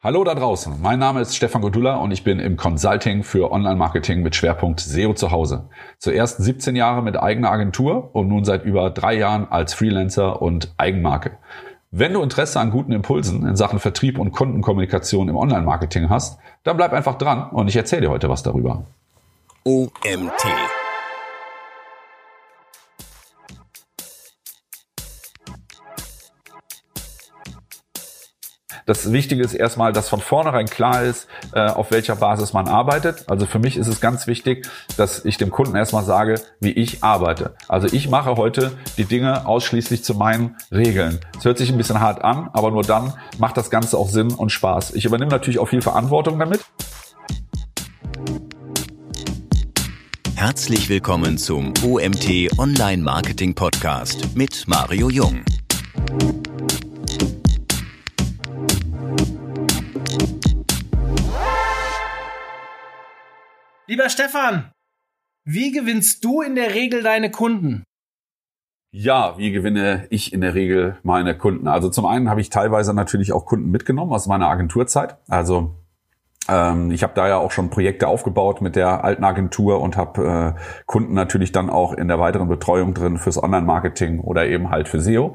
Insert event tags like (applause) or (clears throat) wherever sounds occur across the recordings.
Hallo da draußen, mein Name ist Stefan Godula und ich bin im Consulting für Online-Marketing mit Schwerpunkt SEO zu Hause. Zuerst 17 Jahre mit eigener Agentur und nun seit über drei Jahren als Freelancer und Eigenmarke. Wenn du Interesse an guten Impulsen in Sachen Vertrieb und Kundenkommunikation im Online-Marketing hast, dann bleib einfach dran und ich erzähle dir heute was darüber. OMT Das Wichtige ist erstmal, dass von vornherein klar ist, äh, auf welcher Basis man arbeitet. Also für mich ist es ganz wichtig, dass ich dem Kunden erstmal sage, wie ich arbeite. Also ich mache heute die Dinge ausschließlich zu meinen Regeln. Es hört sich ein bisschen hart an, aber nur dann macht das Ganze auch Sinn und Spaß. Ich übernehme natürlich auch viel Verantwortung damit. Herzlich willkommen zum OMT Online Marketing Podcast mit Mario Jung. Lieber Stefan, wie gewinnst du in der Regel deine Kunden? Ja, wie gewinne ich in der Regel meine Kunden? Also zum einen habe ich teilweise natürlich auch Kunden mitgenommen aus meiner Agenturzeit. Also ähm, ich habe da ja auch schon Projekte aufgebaut mit der alten Agentur und habe äh, Kunden natürlich dann auch in der weiteren Betreuung drin fürs Online-Marketing oder eben halt für SEO.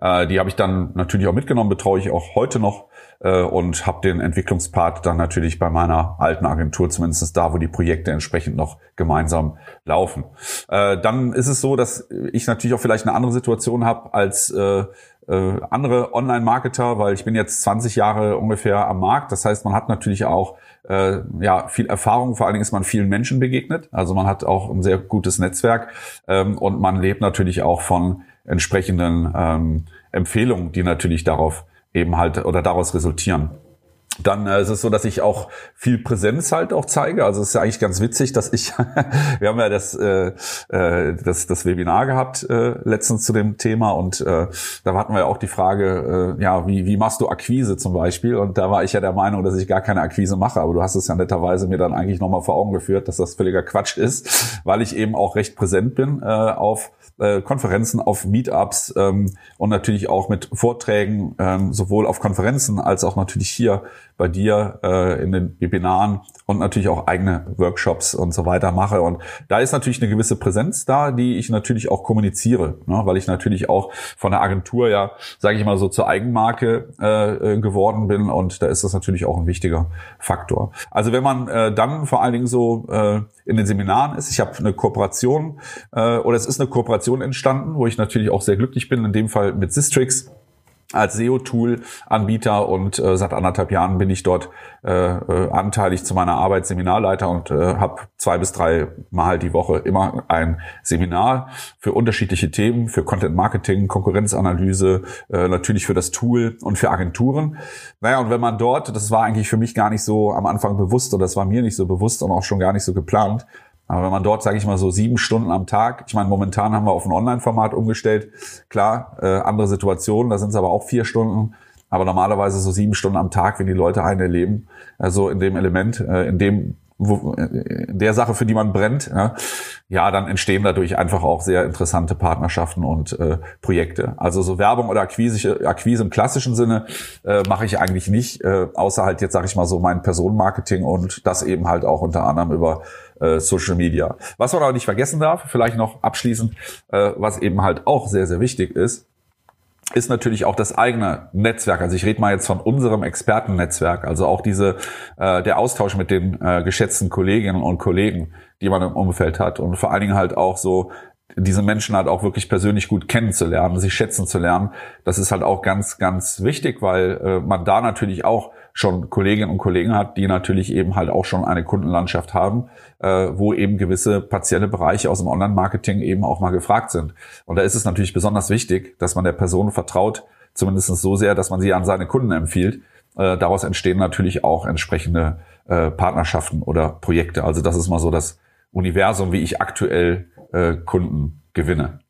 Äh, die habe ich dann natürlich auch mitgenommen, betreue ich auch heute noch äh, und habe den Entwicklungspart dann natürlich bei meiner alten Agentur, zumindest da, wo die Projekte entsprechend noch gemeinsam laufen. Äh, dann ist es so, dass ich natürlich auch vielleicht eine andere Situation habe als äh, andere Online-Marketer, weil ich bin jetzt 20 Jahre ungefähr am Markt. Das heißt, man hat natürlich auch äh, ja viel Erfahrung. Vor allen Dingen ist man vielen Menschen begegnet. Also man hat auch ein sehr gutes Netzwerk ähm, und man lebt natürlich auch von entsprechenden ähm, Empfehlungen, die natürlich darauf eben halt oder daraus resultieren. Dann äh, ist es so, dass ich auch viel Präsenz halt auch zeige. Also es ist ja eigentlich ganz witzig, dass ich, (laughs) wir haben ja das, äh, äh, das, das Webinar gehabt äh, letztens zu dem Thema und äh, da hatten wir ja auch die Frage, äh, ja, wie, wie machst du Akquise zum Beispiel? Und da war ich ja der Meinung, dass ich gar keine Akquise mache, aber du hast es ja netterweise mir dann eigentlich nochmal vor Augen geführt, dass das völliger Quatsch ist, weil ich eben auch recht präsent bin äh, auf äh, Konferenzen, auf Meetups ähm, und natürlich auch mit Vorträgen, ähm, sowohl auf Konferenzen als auch natürlich hier bei dir äh, in den Webinaren und natürlich auch eigene Workshops und so weiter mache. Und da ist natürlich eine gewisse Präsenz da, die ich natürlich auch kommuniziere, ne? weil ich natürlich auch von der Agentur ja, sage ich mal so, zur Eigenmarke äh, geworden bin und da ist das natürlich auch ein wichtiger Faktor. Also wenn man äh, dann vor allen Dingen so äh, in den Seminaren ist, ich habe eine Kooperation äh, oder es ist eine Kooperation entstanden, wo ich natürlich auch sehr glücklich bin, in dem Fall mit Sistrix als SEO-Tool-Anbieter und äh, seit anderthalb Jahren bin ich dort äh, äh, anteilig zu meiner Arbeit Seminarleiter und äh, habe zwei bis drei Mal die Woche immer ein Seminar für unterschiedliche Themen, für Content Marketing, Konkurrenzanalyse, äh, natürlich für das Tool und für Agenturen. Naja, und wenn man dort, das war eigentlich für mich gar nicht so am Anfang bewusst oder das war mir nicht so bewusst und auch schon gar nicht so geplant, aber wenn man dort, sage ich mal, so sieben Stunden am Tag, ich meine, momentan haben wir auf ein Online-Format umgestellt, klar, äh, andere Situationen, da sind es aber auch vier Stunden, aber normalerweise so sieben Stunden am Tag, wenn die Leute einen erleben, also in dem Element, äh, in dem wo, in der Sache, für die man brennt, ja, ja, dann entstehen dadurch einfach auch sehr interessante Partnerschaften und äh, Projekte. Also so Werbung oder Akquise, Akquise im klassischen Sinne äh, mache ich eigentlich nicht, äh, außer halt jetzt sage ich mal so mein Personenmarketing und das eben halt auch unter anderem über äh, Social Media. Was man aber nicht vergessen darf, vielleicht noch abschließend, äh, was eben halt auch sehr, sehr wichtig ist, ist natürlich auch das eigene Netzwerk. Also ich rede mal jetzt von unserem Expertennetzwerk, also auch diese äh, der Austausch mit den äh, geschätzten Kolleginnen und Kollegen, die man im Umfeld hat und vor allen Dingen halt auch so diese Menschen halt auch wirklich persönlich gut kennenzulernen, sich schätzen zu lernen. Das ist halt auch ganz, ganz wichtig, weil äh, man da natürlich auch schon Kolleginnen und Kollegen hat, die natürlich eben halt auch schon eine Kundenlandschaft haben, äh, wo eben gewisse partielle Bereiche aus dem Online-Marketing eben auch mal gefragt sind. Und da ist es natürlich besonders wichtig, dass man der Person vertraut, zumindest so sehr, dass man sie an seine Kunden empfiehlt. Äh, daraus entstehen natürlich auch entsprechende äh, Partnerschaften oder Projekte. Also das ist mal so das Universum, wie ich aktuell äh, Kunden gewinne.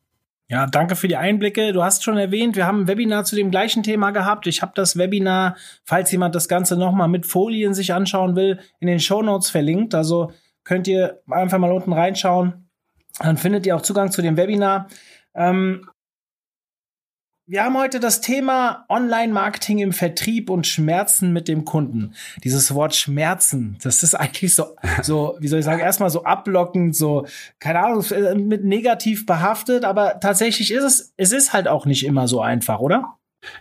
Ja, danke für die Einblicke. Du hast schon erwähnt, wir haben ein Webinar zu dem gleichen Thema gehabt. Ich habe das Webinar, falls jemand das Ganze nochmal mit Folien sich anschauen will, in den Show Notes verlinkt. Also könnt ihr einfach mal unten reinschauen. Dann findet ihr auch Zugang zu dem Webinar. Ähm, Wir haben heute das Thema Online-Marketing im Vertrieb und Schmerzen mit dem Kunden. Dieses Wort Schmerzen, das ist eigentlich so, (laughs) so, wie soll ich sagen, erstmal so ablockend, so, keine Ahnung, äh, mit negativ behaftet, aber tatsächlich ist es, es ist halt auch nicht immer so einfach, oder?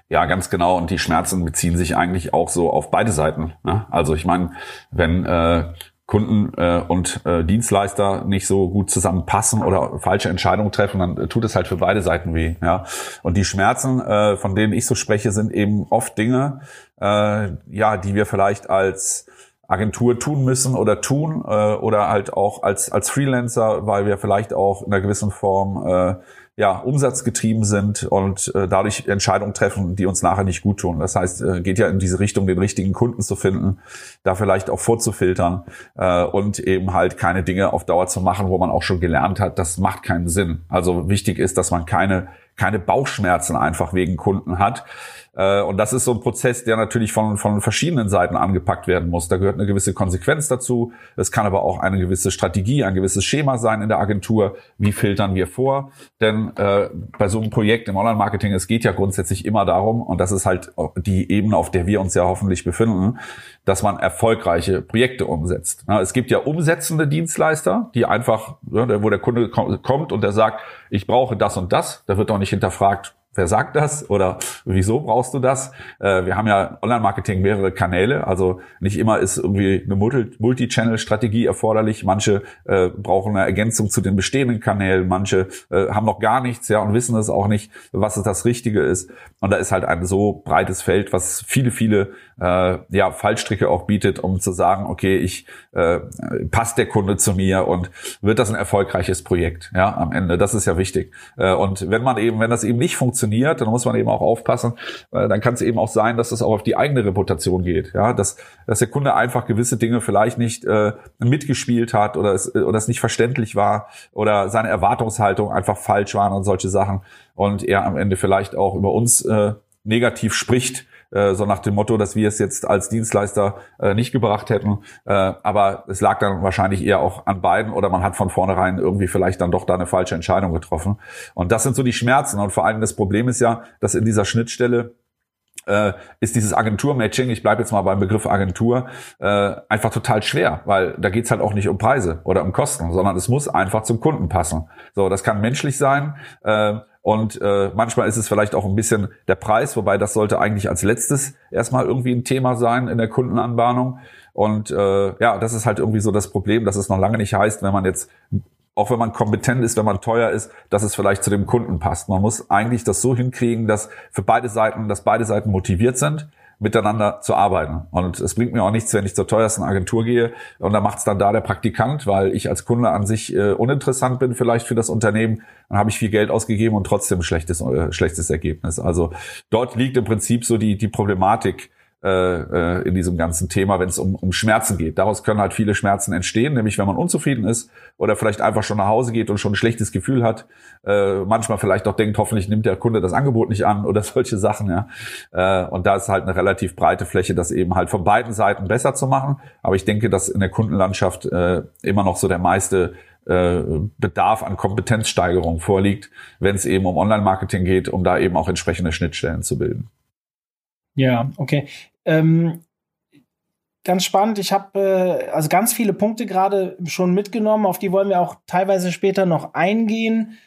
Ja, ganz genau. Und die Schmerzen beziehen sich eigentlich auch so auf beide Seiten. Ne? Also ich meine, wenn äh, Kunden äh, und äh, Dienstleister nicht so gut zusammenpassen oder falsche Entscheidungen treffen, dann äh, tut es halt für beide Seiten weh. Ja. Und die Schmerzen, äh, von denen ich so spreche, sind eben oft Dinge, äh, ja, die wir vielleicht als Agentur tun müssen oder tun äh, oder halt auch als als Freelancer, weil wir vielleicht auch in einer gewissen Form äh, ja, umsatzgetrieben sind und äh, dadurch Entscheidungen treffen, die uns nachher nicht gut tun. Das heißt, äh, geht ja in diese Richtung, den richtigen Kunden zu finden, da vielleicht auch vorzufiltern äh, und eben halt keine Dinge auf Dauer zu machen, wo man auch schon gelernt hat, das macht keinen Sinn. Also wichtig ist, dass man keine keine Bauchschmerzen einfach wegen Kunden hat. Äh, und das ist so ein Prozess, der natürlich von, von verschiedenen Seiten angepackt werden muss. Da gehört eine gewisse Konsequenz dazu. Es kann aber auch eine gewisse Strategie, ein gewisses Schema sein in der Agentur. Wie filtern wir vor? Denn äh, bei so einem Projekt im Online-Marketing, es geht ja grundsätzlich immer darum, und das ist halt die Ebene, auf der wir uns ja hoffentlich befinden, dass man erfolgreiche Projekte umsetzt. Es gibt ja umsetzende Dienstleister, die einfach, wo der Kunde kommt und der sagt, ich brauche das und das. Da wird doch nicht hinterfragt, wer sagt das oder wieso brauchst du das? Äh, wir haben ja Online-Marketing mehrere Kanäle, also nicht immer ist irgendwie eine Multi-Channel-Strategie erforderlich. Manche äh, brauchen eine Ergänzung zu den bestehenden Kanälen, manche äh, haben noch gar nichts, ja, und wissen es auch nicht, was das Richtige ist. Und da ist halt ein so breites Feld, was viele, viele ja Fallstricke auch bietet, um zu sagen, okay, ich äh, passt der Kunde zu mir und wird das ein erfolgreiches Projekt, ja, am Ende. Das ist ja wichtig. Und wenn man eben, wenn das eben nicht funktioniert funktioniert, dann muss man eben auch aufpassen. Äh, dann kann es eben auch sein, dass das auch auf die eigene Reputation geht. Ja, dass, dass der Kunde einfach gewisse Dinge vielleicht nicht äh, mitgespielt hat oder es, oder es nicht verständlich war oder seine Erwartungshaltung einfach falsch waren und solche Sachen und er am Ende vielleicht auch über uns äh, negativ spricht äh, so nach dem Motto, dass wir es jetzt als Dienstleister äh, nicht gebracht hätten. Äh, aber es lag dann wahrscheinlich eher auch an beiden oder man hat von vornherein irgendwie vielleicht dann doch da eine falsche Entscheidung getroffen. Und das sind so die Schmerzen. Und vor allem das Problem ist ja, dass in dieser Schnittstelle äh, ist dieses Agentur-Matching, ich bleibe jetzt mal beim Begriff Agentur, äh, einfach total schwer, weil da geht's halt auch nicht um Preise oder um Kosten, sondern es muss einfach zum Kunden passen. So, das kann menschlich sein. Äh, und äh, manchmal ist es vielleicht auch ein bisschen der Preis, wobei das sollte eigentlich als letztes erstmal irgendwie ein Thema sein in der Kundenanbahnung. Und äh, ja, das ist halt irgendwie so das Problem, dass es noch lange nicht heißt, wenn man jetzt, auch wenn man kompetent ist, wenn man teuer ist, dass es vielleicht zu dem Kunden passt. Man muss eigentlich das so hinkriegen, dass für beide Seiten, dass beide Seiten motiviert sind miteinander zu arbeiten. Und es bringt mir auch nichts, wenn ich zur teuersten Agentur gehe und da macht es dann da der Praktikant, weil ich als Kunde an sich äh, uninteressant bin vielleicht für das Unternehmen. Dann habe ich viel Geld ausgegeben und trotzdem schlechtes, äh, schlechtes Ergebnis. Also dort liegt im Prinzip so die, die Problematik äh, äh, in diesem ganzen Thema, wenn es um, um Schmerzen geht. Daraus können halt viele Schmerzen entstehen, nämlich wenn man unzufrieden ist oder vielleicht einfach schon nach Hause geht und schon ein schlechtes Gefühl hat, äh, manchmal vielleicht auch denkt, hoffentlich nimmt der Kunde das Angebot nicht an oder (laughs) solche Sachen. Ja. Äh, und da ist halt eine relativ breite Fläche, das eben halt von beiden Seiten besser zu machen. Aber ich denke, dass in der Kundenlandschaft äh, immer noch so der meiste äh, Bedarf an Kompetenzsteigerung vorliegt, wenn es eben um Online-Marketing geht, um da eben auch entsprechende Schnittstellen zu bilden. Ja, okay. Ähm, ganz spannend. Ich habe äh, also ganz viele Punkte gerade schon mitgenommen, auf die wollen wir auch teilweise später noch eingehen.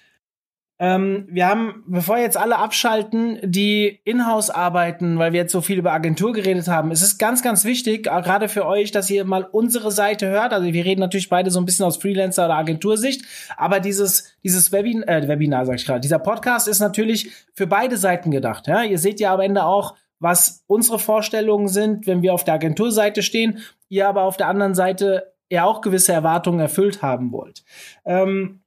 Ähm, wir haben, bevor jetzt alle abschalten, die Inhouse arbeiten, weil wir jetzt so viel über Agentur geredet haben, es ist ganz, ganz wichtig, gerade für euch, dass ihr mal unsere Seite hört. Also wir reden natürlich beide so ein bisschen aus Freelancer- oder Agentursicht, aber dieses, dieses Webin äh, Webinar, sag ich gerade, dieser Podcast ist natürlich für beide Seiten gedacht. Ja? Ihr seht ja am Ende auch, was unsere Vorstellungen sind, wenn wir auf der Agenturseite stehen, ihr aber auf der anderen Seite ja auch gewisse Erwartungen erfüllt haben wollt. Ähm,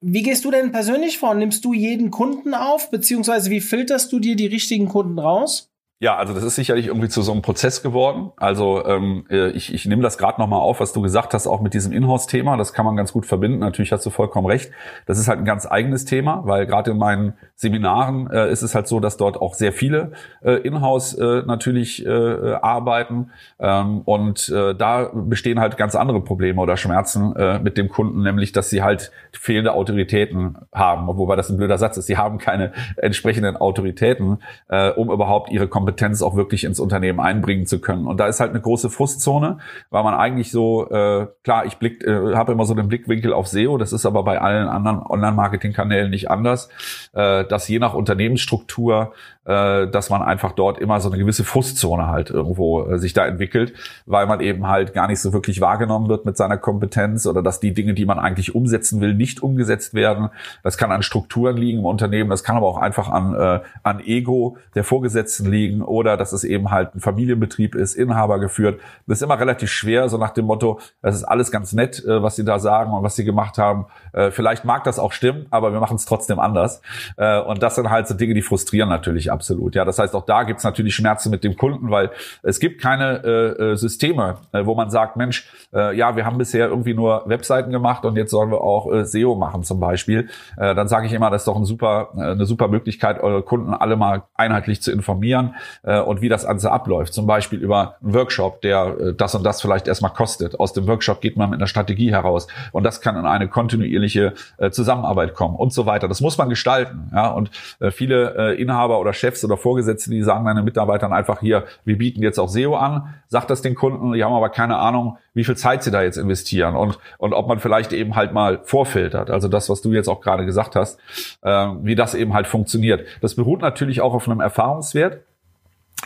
wie gehst du denn persönlich vor? Nimmst du jeden Kunden auf, beziehungsweise wie filterst du dir die richtigen Kunden raus? Ja, also das ist sicherlich irgendwie zu so einem Prozess geworden. Also ähm, äh, ich, ich nehme das gerade nochmal auf, was du gesagt hast, auch mit diesem Inhouse-Thema. Das kann man ganz gut verbinden. Natürlich hast du vollkommen recht. Das ist halt ein ganz eigenes Thema, weil gerade in meinen Seminaren äh, ist es halt so, dass dort auch sehr viele äh, Inhouse äh, natürlich äh, arbeiten. Ähm, und äh, da bestehen halt ganz andere Probleme oder Schmerzen äh, mit dem Kunden, nämlich dass sie halt fehlende Autoritäten haben. Wobei das ein blöder Satz ist. Sie haben keine entsprechenden Autoritäten, äh, um überhaupt ihre Kompetenzen Kompetenz auch wirklich ins Unternehmen einbringen zu können. Und da ist halt eine große Frustzone, weil man eigentlich so, äh, klar, ich äh, habe immer so den Blickwinkel auf SEO, das ist aber bei allen anderen Online-Marketing-Kanälen nicht anders, äh, dass je nach Unternehmensstruktur äh, dass man einfach dort immer so eine gewisse Frustzone halt irgendwo äh, sich da entwickelt, weil man eben halt gar nicht so wirklich wahrgenommen wird mit seiner Kompetenz oder dass die Dinge, die man eigentlich umsetzen will, nicht umgesetzt werden. Das kann an Strukturen liegen im Unternehmen, das kann aber auch einfach an, äh, an Ego der Vorgesetzten liegen oder dass es eben halt ein Familienbetrieb ist, Inhaber geführt. Das ist immer relativ schwer, so nach dem Motto, es ist alles ganz nett, äh, was sie da sagen und was sie gemacht haben. Äh, vielleicht mag das auch stimmen, aber wir machen es trotzdem anders. Und das sind halt so Dinge, die frustrieren natürlich absolut. Ja, das heißt, auch da gibt es natürlich Schmerzen mit dem Kunden, weil es gibt keine äh, äh, Systeme, äh, wo man sagt, Mensch, äh, ja, wir haben bisher irgendwie nur Webseiten gemacht und jetzt sollen wir auch äh, SEO machen zum Beispiel. Äh, dann sage ich immer, das ist doch ein super, äh, eine super Möglichkeit, eure Kunden alle mal einheitlich zu informieren äh, und wie das Ganze abläuft. Zum Beispiel über einen Workshop, der äh, das und das vielleicht erstmal kostet. Aus dem Workshop geht man mit einer Strategie heraus und das kann in eine kontinuierliche äh, Zusammenarbeit kommen und so weiter. Das muss man gestalten. Ja? Und äh, viele äh, Inhaber oder Chefs oder Vorgesetzte, die sagen deinen Mitarbeitern einfach hier, wir bieten jetzt auch SEO an, sagt das den Kunden, die haben aber keine Ahnung, wie viel Zeit sie da jetzt investieren und, und ob man vielleicht eben halt mal vorfiltert. Also das, was du jetzt auch gerade gesagt hast, äh, wie das eben halt funktioniert. Das beruht natürlich auch auf einem Erfahrungswert.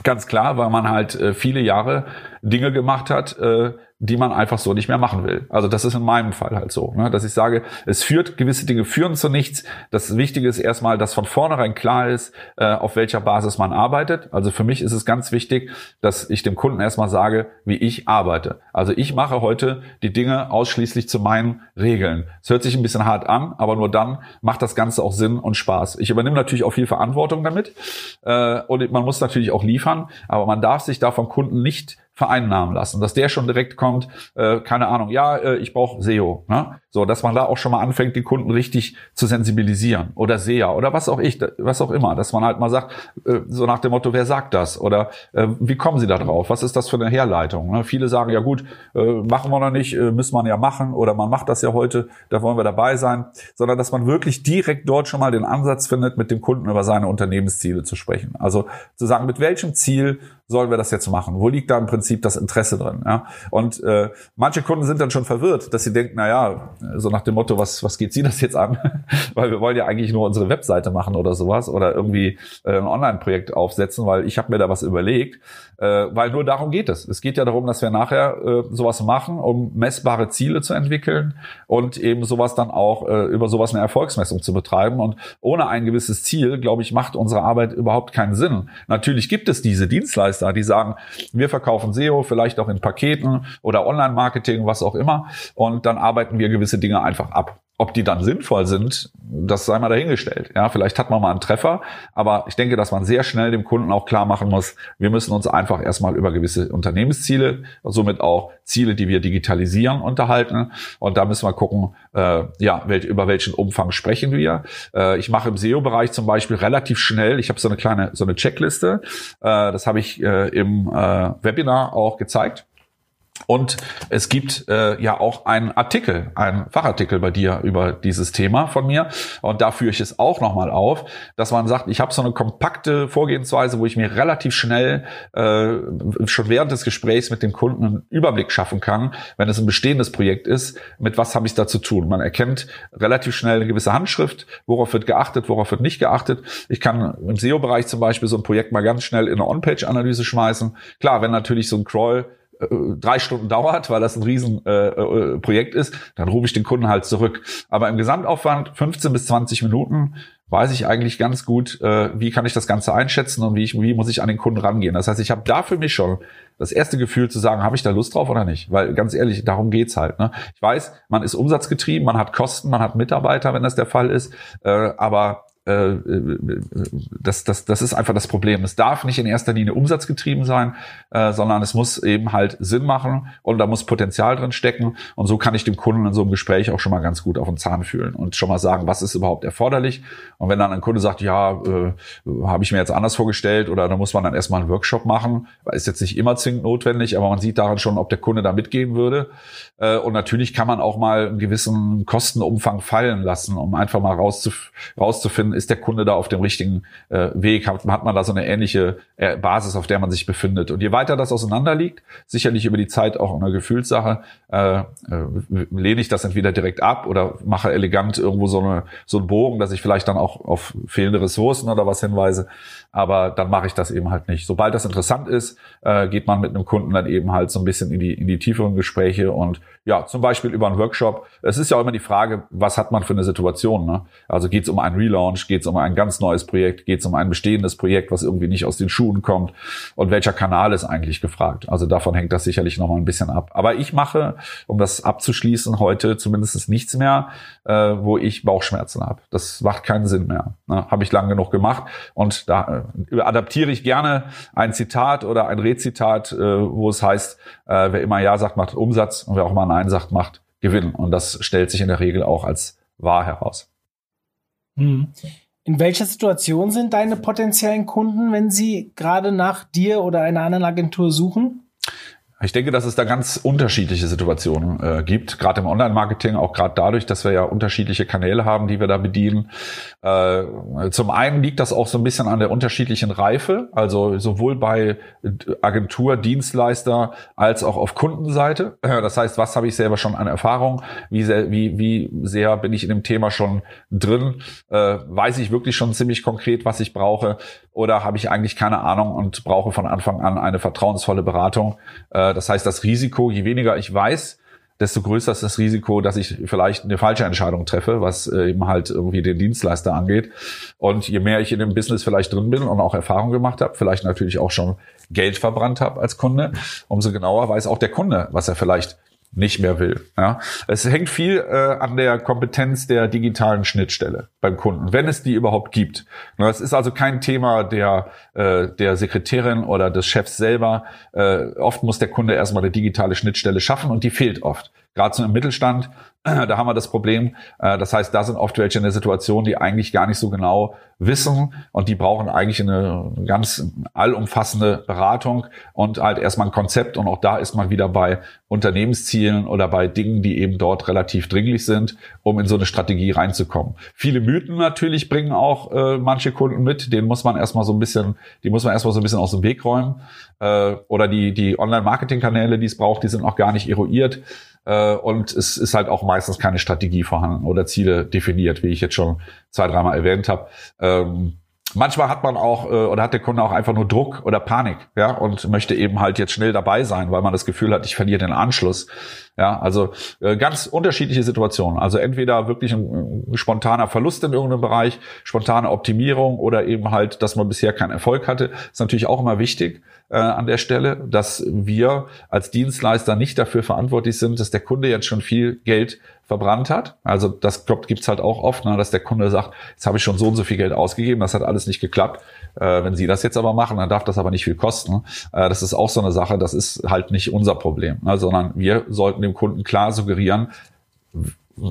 Ganz klar, weil man halt äh, viele Jahre Dinge gemacht hat, äh, die man einfach so nicht mehr machen will. Also das ist in meinem Fall halt so, ne? dass ich sage, es führt, gewisse Dinge führen zu nichts. Das Wichtige ist erstmal, dass von vornherein klar ist, äh, auf welcher Basis man arbeitet. Also für mich ist es ganz wichtig, dass ich dem Kunden erstmal sage, wie ich arbeite. Also ich mache heute die Dinge ausschließlich zu meinen Regeln. Es hört sich ein bisschen hart an, aber nur dann macht das Ganze auch Sinn und Spaß. Ich übernehme natürlich auch viel Verantwortung damit äh, und man muss natürlich auch liefern, aber man darf sich da vom Kunden nicht vereinnahmen lassen, dass der schon direkt kommt, äh, keine Ahnung, ja, äh, ich brauche SEO, ne? So, dass man da auch schon mal anfängt, die Kunden richtig zu sensibilisieren oder SEA oder was auch ich, was auch immer, dass man halt mal sagt, äh, so nach dem Motto, wer sagt das oder äh, wie kommen Sie da drauf, was ist das für eine Herleitung? Ne? Viele sagen ja gut, äh, machen wir noch nicht, müssen man ja machen oder man macht das ja heute, da wollen wir dabei sein, sondern dass man wirklich direkt dort schon mal den Ansatz findet, mit dem Kunden über seine Unternehmensziele zu sprechen. Also zu sagen, mit welchem Ziel sollen wir das jetzt machen? Wo liegt da im Prinzip das Interesse drin? Und äh, manche Kunden sind dann schon verwirrt, dass sie denken, na ja, so nach dem Motto, was, was geht sie das jetzt an? (laughs) weil wir wollen ja eigentlich nur unsere Webseite machen oder sowas oder irgendwie äh, ein Online-Projekt aufsetzen, weil ich habe mir da was überlegt. Äh, weil nur darum geht es. Es geht ja darum, dass wir nachher äh, sowas machen, um messbare Ziele zu entwickeln und eben sowas dann auch äh, über sowas eine Erfolgsmessung zu betreiben. Und ohne ein gewisses Ziel, glaube ich, macht unsere Arbeit überhaupt keinen Sinn. Natürlich gibt es diese Dienstleister, die sagen, wir verkaufen SEO, vielleicht auch in Paketen oder Online-Marketing, was auch immer. Und dann arbeiten wir gewisse Dinge einfach ab. Ob die dann sinnvoll sind, das sei mal dahingestellt. Ja, vielleicht hat man mal einen Treffer, aber ich denke, dass man sehr schnell dem Kunden auch klar machen muss, wir müssen uns einfach erstmal über gewisse Unternehmensziele, somit auch Ziele, die wir digitalisieren, unterhalten. Und da müssen wir gucken, äh, ja, wel über welchen Umfang sprechen wir. Äh, ich mache im SEO-Bereich zum Beispiel relativ schnell, ich habe so eine kleine, so eine Checkliste, äh, das habe ich äh, im äh, Webinar auch gezeigt und es gibt äh, ja auch einen Artikel, einen Fachartikel bei dir über dieses Thema von mir. Und da führe ich es auch nochmal auf, dass man sagt, ich habe so eine kompakte Vorgehensweise, wo ich mir relativ schnell äh, schon während des Gesprächs mit dem Kunden einen Überblick schaffen kann, wenn es ein bestehendes Projekt ist, mit was habe ich da zu tun. Man erkennt relativ schnell eine gewisse Handschrift, worauf wird geachtet, worauf wird nicht geachtet. Ich kann im SEO-Bereich zum Beispiel so ein Projekt mal ganz schnell in eine On-Page-Analyse schmeißen. Klar, wenn natürlich so ein Crawl drei Stunden dauert, weil das ein Riesenprojekt äh, äh ist, dann rufe ich den Kunden halt zurück. Aber im Gesamtaufwand 15 bis 20 Minuten weiß ich eigentlich ganz gut, äh, wie kann ich das Ganze einschätzen und wie, ich, wie muss ich an den Kunden rangehen. Das heißt, ich habe da für mich schon das erste Gefühl zu sagen, habe ich da Lust drauf oder nicht? Weil ganz ehrlich, darum geht's halt. Ne? Ich weiß, man ist umsatzgetrieben, man hat Kosten, man hat Mitarbeiter, wenn das der Fall ist, äh, aber äh, das, das, das ist einfach das Problem. Es darf nicht in erster Linie umsatzgetrieben sein, äh, sondern es muss eben halt Sinn machen und da muss Potenzial drin stecken. Und so kann ich dem Kunden in so einem Gespräch auch schon mal ganz gut auf den Zahn fühlen und schon mal sagen, was ist überhaupt erforderlich. Und wenn dann ein Kunde sagt, ja, äh, habe ich mir jetzt anders vorgestellt oder da muss man dann erstmal einen Workshop machen, ist jetzt nicht immer zwingend notwendig, aber man sieht daran schon, ob der Kunde da mitgehen würde. Äh, und natürlich kann man auch mal einen gewissen Kostenumfang fallen lassen, um einfach mal rauszuf rauszufinden, ist der Kunde da auf dem richtigen äh, Weg, hat, hat man da so eine ähnliche äh, Basis, auf der man sich befindet. Und je weiter das auseinander liegt, sicherlich über die Zeit auch eine Gefühlssache, äh, äh, lehne ich das entweder direkt ab oder mache elegant irgendwo so, eine, so einen Bogen, dass ich vielleicht dann auch auf fehlende Ressourcen oder was hinweise. Aber dann mache ich das eben halt nicht. Sobald das interessant ist, äh, geht man mit einem Kunden dann eben halt so ein bisschen in die, in die tieferen Gespräche und ja, zum Beispiel über einen Workshop. Es ist ja auch immer die Frage, was hat man für eine Situation? Ne? Also geht es um einen Relaunch, geht es um ein ganz neues Projekt, geht es um ein bestehendes Projekt, was irgendwie nicht aus den Schuhen kommt und welcher Kanal ist eigentlich gefragt? Also davon hängt das sicherlich nochmal ein bisschen ab. Aber ich mache, um das abzuschließen, heute zumindest nichts mehr, äh, wo ich Bauchschmerzen habe. Das macht keinen Sinn mehr. Ne? Habe ich lang genug gemacht und da äh, adaptiere ich gerne ein Zitat oder ein Rezitat, äh, wo es heißt, äh, wer immer Ja sagt, macht Umsatz und wer auch mal Nein sagt, macht Gewinn. Und das stellt sich in der Regel auch als wahr heraus. Hm. In welcher Situation sind deine potenziellen Kunden, wenn sie gerade nach dir oder einer anderen Agentur suchen? Ich denke, dass es da ganz unterschiedliche Situationen äh, gibt, gerade im Online-Marketing, auch gerade dadurch, dass wir ja unterschiedliche Kanäle haben, die wir da bedienen. Äh, zum einen liegt das auch so ein bisschen an der unterschiedlichen Reife, also sowohl bei Agentur, Dienstleister als auch auf Kundenseite. Das heißt, was habe ich selber schon an Erfahrung? Wie sehr, wie, wie sehr bin ich in dem Thema schon drin? Äh, weiß ich wirklich schon ziemlich konkret, was ich brauche? Oder habe ich eigentlich keine Ahnung und brauche von Anfang an eine vertrauensvolle Beratung? Äh, das heißt, das Risiko, je weniger ich weiß, desto größer ist das Risiko, dass ich vielleicht eine falsche Entscheidung treffe, was äh, eben halt irgendwie den Dienstleister angeht. Und je mehr ich in dem Business vielleicht drin bin und auch Erfahrung gemacht habe, vielleicht natürlich auch schon Geld verbrannt habe als Kunde, umso genauer weiß auch der Kunde, was er vielleicht nicht mehr will. Ja, es hängt viel äh, an der Kompetenz der digitalen Schnittstelle beim Kunden, wenn es die überhaupt gibt. Es ist also kein Thema der äh, der Sekretärin oder des Chefs selber. Äh, oft muss der Kunde erstmal eine digitale Schnittstelle schaffen und die fehlt oft. Gerade so im Mittelstand (clears throat) da haben wir das Problem. Äh, das heißt, da sind oft welche in der Situation, die eigentlich gar nicht so genau wissen und die brauchen eigentlich eine ganz allumfassende Beratung und halt erstmal ein Konzept. Und auch da ist man wieder bei Unternehmenszielen oder bei Dingen, die eben dort relativ dringlich sind, um in so eine Strategie reinzukommen. Viele Mythen natürlich bringen auch äh, manche Kunden mit. Den muss man erstmal so ein bisschen, die muss man erstmal so ein bisschen aus dem Weg räumen. Äh, oder die, die Online-Marketing-Kanäle, die es braucht, die sind noch gar nicht eruiert. Äh, und es ist halt auch meistens keine Strategie vorhanden oder Ziele definiert, wie ich jetzt schon zwei, dreimal erwähnt habe. Ähm, manchmal hat man auch äh, oder hat der Kunde auch einfach nur Druck oder Panik, ja, und möchte eben halt jetzt schnell dabei sein, weil man das Gefühl hat, ich verliere den Anschluss. Ja, also äh, ganz unterschiedliche Situationen. Also entweder wirklich ein, ein, spontaner Verlust in irgendeinem Bereich, spontane Optimierung oder eben halt, dass man bisher keinen Erfolg hatte, ist natürlich auch immer wichtig äh, an der Stelle, dass wir als Dienstleister nicht dafür verantwortlich sind, dass der Kunde jetzt schon viel Geld verbrannt hat. Also das gibt's halt auch oft, ne, dass der Kunde sagt, jetzt habe ich schon so und so viel Geld ausgegeben, das hat alles nicht geklappt. Äh, wenn Sie das jetzt aber machen, dann darf das aber nicht viel kosten. Äh, das ist auch so eine Sache, das ist halt nicht unser Problem, ne, sondern wir sollten dem Kunden klar suggerieren,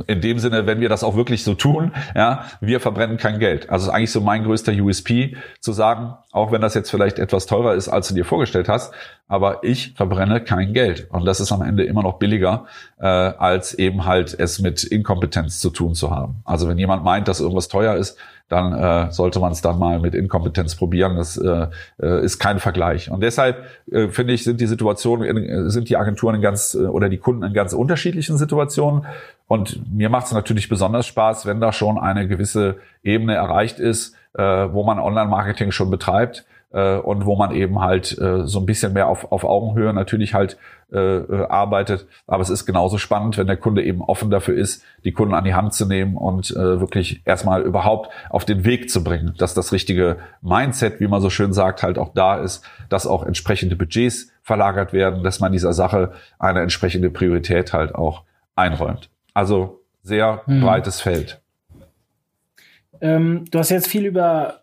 in dem Sinne, wenn wir das auch wirklich so tun, ja, wir verbrennen kein Geld. Also ist eigentlich so mein größter USP, zu sagen, auch wenn das jetzt vielleicht etwas teurer ist, als du dir vorgestellt hast, aber ich verbrenne kein Geld. Und das ist am Ende immer noch billiger, äh, als eben halt es mit Inkompetenz zu tun zu haben. Also wenn jemand meint, dass irgendwas teuer ist, dann äh, sollte man es dann mal mit Inkompetenz probieren. Das äh, äh, ist kein Vergleich. Und deshalb äh, finde ich, sind die Situationen, in, sind die Agenturen in ganz äh, oder die Kunden in ganz unterschiedlichen Situationen. Und mir macht es natürlich besonders Spaß, wenn da schon eine gewisse Ebene erreicht ist, äh, wo man Online-Marketing schon betreibt äh, und wo man eben halt äh, so ein bisschen mehr auf, auf Augenhöhe natürlich halt äh, äh, arbeitet. Aber es ist genauso spannend, wenn der Kunde eben offen dafür ist, die Kunden an die Hand zu nehmen und äh, wirklich erstmal überhaupt auf den Weg zu bringen, dass das richtige Mindset, wie man so schön sagt, halt auch da ist, dass auch entsprechende Budgets verlagert werden, dass man dieser Sache eine entsprechende Priorität halt auch einräumt. Also sehr hm. breites Feld. Ähm, du hast jetzt viel über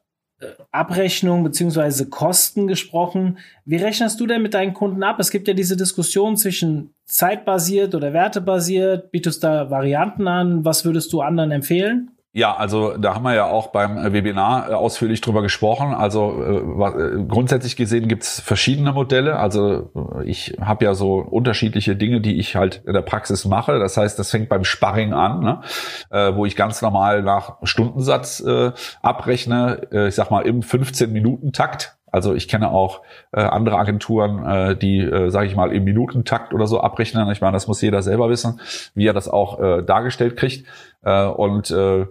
Abrechnung beziehungsweise Kosten gesprochen. Wie rechnest du denn mit deinen Kunden ab? Es gibt ja diese Diskussion zwischen zeitbasiert oder wertebasiert. Bietest da Varianten an? Was würdest du anderen empfehlen? Ja, also da haben wir ja auch beim Webinar äh, ausführlich drüber gesprochen. Also äh, grundsätzlich gesehen gibt's verschiedene Modelle. Also ich habe ja so unterschiedliche Dinge, die ich halt in der Praxis mache. Das heißt, das fängt beim Sparring an, ne? äh, wo ich ganz normal nach Stundensatz äh, abrechne. Äh, ich sag mal im 15-Minuten-Takt. Also ich kenne auch äh, andere Agenturen, äh, die, äh, sage ich mal, im Minutentakt oder so abrechnen. Ich meine, das muss jeder selber wissen, wie er das auch äh, dargestellt kriegt. Äh, und äh,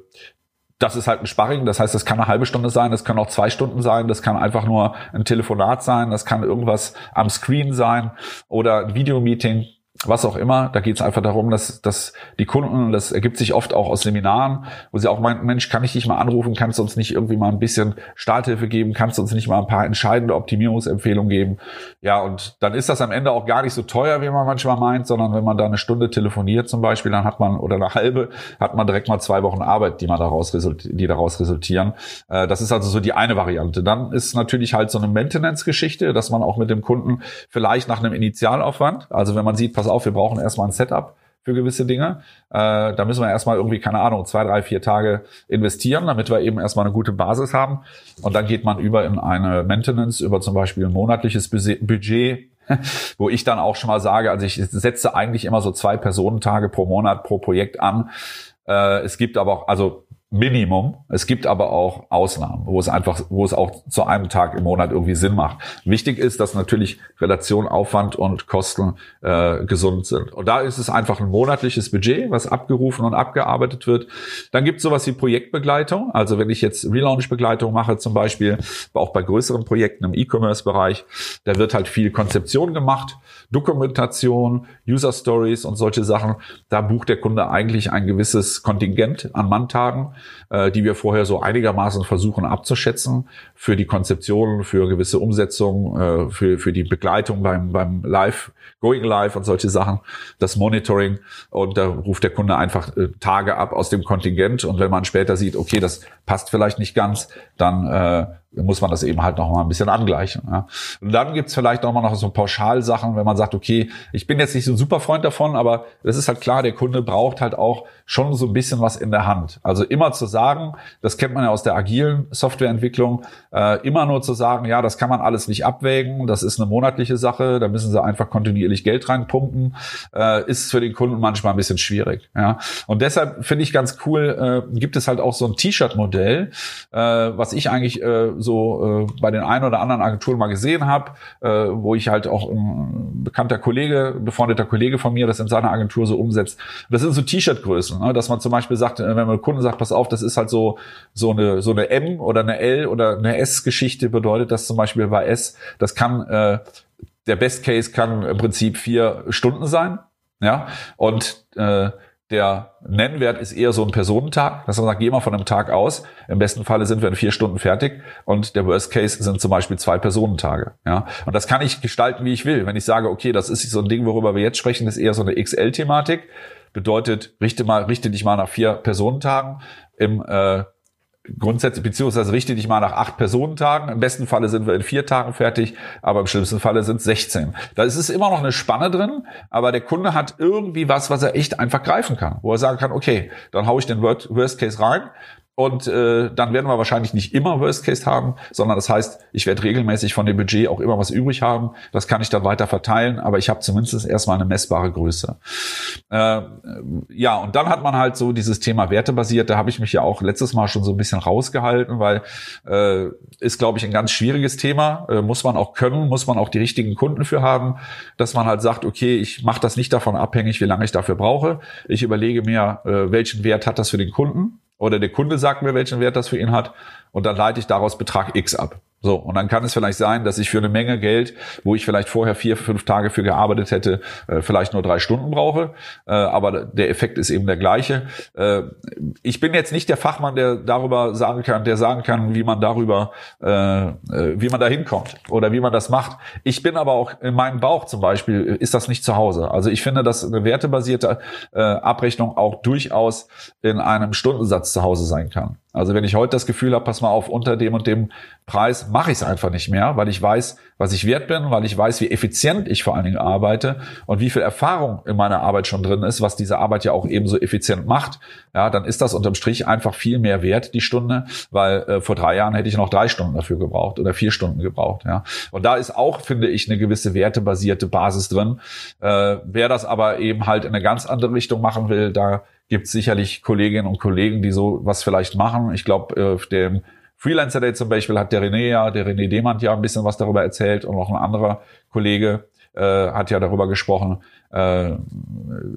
das ist halt ein Sparring, das heißt, das kann eine halbe Stunde sein, das kann auch zwei Stunden sein, das kann einfach nur ein Telefonat sein, das kann irgendwas am Screen sein oder ein Videomeeting was auch immer. Da geht es einfach darum, dass, dass die Kunden, das ergibt sich oft auch aus Seminaren, wo sie auch meinen, Mensch, kann ich dich mal anrufen, kannst du uns nicht irgendwie mal ein bisschen Starthilfe geben, kannst du uns nicht mal ein paar entscheidende Optimierungsempfehlungen geben. Ja, und dann ist das am Ende auch gar nicht so teuer, wie man manchmal meint, sondern wenn man da eine Stunde telefoniert zum Beispiel, dann hat man, oder eine halbe, hat man direkt mal zwei Wochen Arbeit, die man daraus die daraus resultieren. Äh, das ist also so die eine Variante. Dann ist natürlich halt so eine Maintenance-Geschichte, dass man auch mit dem Kunden vielleicht nach einem Initialaufwand, also wenn man sieht, pass auf, wir brauchen erstmal ein Setup für gewisse Dinge. Äh, da müssen wir erstmal irgendwie, keine Ahnung, zwei, drei, vier Tage investieren, damit wir eben erstmal eine gute Basis haben. Und dann geht man über in eine Maintenance, über zum Beispiel ein monatliches Budget, (laughs) wo ich dann auch schon mal sage, also ich setze eigentlich immer so zwei Personentage pro Monat pro Projekt an. Äh, es gibt aber auch, also Minimum. Es gibt aber auch Ausnahmen, wo es einfach, wo es auch zu einem Tag im Monat irgendwie Sinn macht. Wichtig ist, dass natürlich Relation Aufwand und Kosten äh, gesund sind. Und da ist es einfach ein monatliches Budget, was abgerufen und abgearbeitet wird. Dann gibt es sowas wie Projektbegleitung. Also wenn ich jetzt Relaunch-Begleitung mache, zum Beispiel, auch bei größeren Projekten im E-Commerce-Bereich, da wird halt viel Konzeption gemacht, Dokumentation, User Stories und solche Sachen. Da bucht der Kunde eigentlich ein gewisses Kontingent an Manntagen äh, die wir vorher so einigermaßen versuchen abzuschätzen für die Konzeption, für gewisse Umsetzungen, äh, für, für die Begleitung beim, beim Live, Going Live und solche Sachen, das Monitoring. Und da ruft der Kunde einfach äh, Tage ab aus dem Kontingent. Und wenn man später sieht, okay, das passt vielleicht nicht ganz, dann äh, muss man das eben halt noch mal ein bisschen angleichen. Ja. Und dann gibt's vielleicht noch mal noch so Pauschalsachen, wenn man sagt, okay, ich bin jetzt nicht so ein super Freund davon, aber es ist halt klar, der Kunde braucht halt auch schon so ein bisschen was in der Hand. Also immer zu sagen, das kennt man ja aus der agilen Softwareentwicklung, äh, immer nur zu sagen, ja, das kann man alles nicht abwägen, das ist eine monatliche Sache, da müssen sie einfach kontinuierlich Geld reinpumpen, äh, ist für den Kunden manchmal ein bisschen schwierig. Ja. Und deshalb finde ich ganz cool, äh, gibt es halt auch so ein T-Shirt-Modell, äh, was ich eigentlich äh, so äh, bei den ein oder anderen Agenturen mal gesehen habe, äh, wo ich halt auch ein bekannter Kollege, befreundeter Kollege von mir das in seiner Agentur so umsetzt. Das sind so T-Shirt-Größen, ne? dass man zum Beispiel sagt, äh, wenn man Kunden sagt, pass auf, das ist halt so so eine so eine M oder eine L oder eine S-Geschichte bedeutet das zum Beispiel bei S, das kann äh, der Best Case kann im Prinzip vier Stunden sein, ja und äh, der Nennwert ist eher so ein Personentag. Das heißt, man sagt, geh mal von einem Tag aus. Im besten Falle sind wir in vier Stunden fertig. Und der Worst Case sind zum Beispiel zwei Personentage. Ja. Und das kann ich gestalten, wie ich will. Wenn ich sage, okay, das ist so ein Ding, worüber wir jetzt sprechen, ist eher so eine XL-Thematik. Bedeutet, richte mal, richte dich mal nach vier Personentagen. Im äh, grundsätzlich, beziehungsweise richte dich mal nach acht Personentagen. Im besten Falle sind wir in vier Tagen fertig, aber im schlimmsten Falle sind es 16. Da ist es immer noch eine Spanne drin, aber der Kunde hat irgendwie was, was er echt einfach greifen kann, wo er sagen kann, okay, dann hau ich den Worst Case rein, und äh, dann werden wir wahrscheinlich nicht immer Worst Case haben, sondern das heißt, ich werde regelmäßig von dem Budget auch immer was übrig haben. Das kann ich dann weiter verteilen, aber ich habe zumindest erstmal eine messbare Größe. Äh, ja, und dann hat man halt so dieses Thema wertebasiert. Da habe ich mich ja auch letztes Mal schon so ein bisschen rausgehalten, weil äh, ist, glaube ich, ein ganz schwieriges Thema. Äh, muss man auch können, muss man auch die richtigen Kunden für haben, dass man halt sagt, okay, ich mache das nicht davon abhängig, wie lange ich dafür brauche. Ich überlege mir, äh, welchen Wert hat das für den Kunden oder der Kunde sagt mir, welchen Wert das für ihn hat und dann leite ich daraus Betrag X ab. So, und dann kann es vielleicht sein, dass ich für eine Menge Geld, wo ich vielleicht vorher vier, fünf Tage für gearbeitet hätte, äh, vielleicht nur drei Stunden brauche. Äh, aber der Effekt ist eben der gleiche. Äh, ich bin jetzt nicht der Fachmann, der darüber sagen kann, der sagen kann, wie man darüber, wie man da hinkommt oder wie man das macht. Ich bin aber auch in meinem Bauch zum Beispiel, ist das nicht zu Hause. Also ich finde, dass eine wertebasierte Abrechnung auch durchaus in einem Stundensatz zu Hause sein kann. Also wenn ich heute das Gefühl habe, pass mal auf, unter dem und dem Preis mache ich es einfach nicht mehr, weil ich weiß, was ich wert bin, weil ich weiß, wie effizient ich vor allen Dingen arbeite und wie viel Erfahrung in meiner Arbeit schon drin ist, was diese Arbeit ja auch ebenso effizient macht, ja, dann ist das unterm Strich einfach viel mehr wert, die Stunde, weil äh, vor drei Jahren hätte ich noch drei Stunden dafür gebraucht oder vier Stunden gebraucht, ja. Und da ist auch, finde ich, eine gewisse wertebasierte Basis drin. Äh, wer das aber eben halt in eine ganz andere Richtung machen will, da gibt sicherlich Kolleginnen und Kollegen, die so was vielleicht machen. Ich glaube, auf dem Freelancer Day zum Beispiel hat der René ja, der René Demand ja ein bisschen was darüber erzählt und auch ein anderer Kollege äh, hat ja darüber gesprochen. Äh,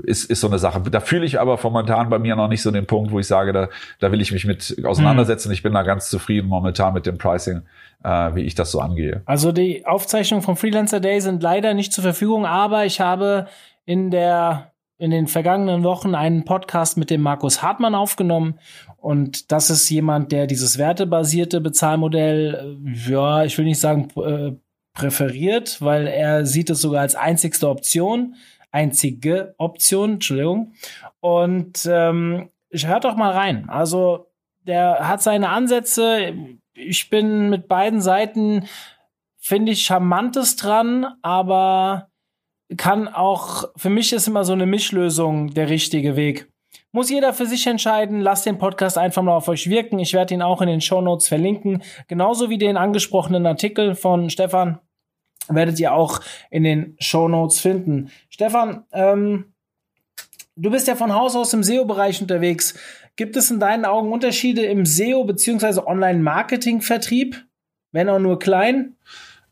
ist, ist so eine Sache. Da fühle ich aber momentan bei mir noch nicht so den Punkt, wo ich sage, da, da will ich mich mit auseinandersetzen. Mhm. Ich bin da ganz zufrieden momentan mit dem Pricing, äh, wie ich das so angehe. Also die Aufzeichnungen vom Freelancer Day sind leider nicht zur Verfügung, aber ich habe in der in den vergangenen Wochen einen Podcast mit dem Markus Hartmann aufgenommen. Und das ist jemand, der dieses wertebasierte Bezahlmodell, äh, ja, ich will nicht sagen, äh, präferiert, weil er sieht es sogar als einzigste Option, einzige Option, Entschuldigung. Und ähm, hört doch mal rein. Also der hat seine Ansätze. Ich bin mit beiden Seiten, finde ich, charmantes dran, aber kann auch, für mich ist immer so eine Mischlösung der richtige Weg. Muss jeder für sich entscheiden. Lasst den Podcast einfach mal auf euch wirken. Ich werde ihn auch in den Show Notes verlinken. Genauso wie den angesprochenen Artikel von Stefan werdet ihr auch in den Show Notes finden. Stefan, ähm, du bist ja von Haus aus im SEO-Bereich unterwegs. Gibt es in deinen Augen Unterschiede im SEO bzw. Online-Marketing-Vertrieb? Wenn auch nur klein?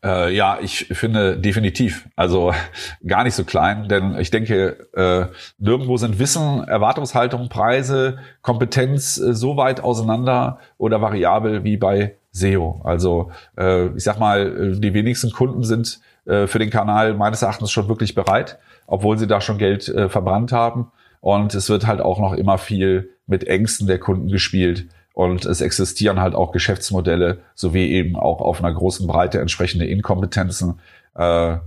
Äh, ja, ich finde definitiv. Also (laughs) gar nicht so klein, denn ich denke, äh, nirgendwo sind Wissen, Erwartungshaltung, Preise, Kompetenz äh, so weit auseinander oder variabel wie bei SEO. Also äh, ich sag mal, die wenigsten Kunden sind äh, für den Kanal meines Erachtens schon wirklich bereit, obwohl sie da schon Geld äh, verbrannt haben. Und es wird halt auch noch immer viel mit Ängsten der Kunden gespielt und es existieren halt auch Geschäftsmodelle sowie eben auch auf einer großen Breite entsprechende Inkompetenzen, äh,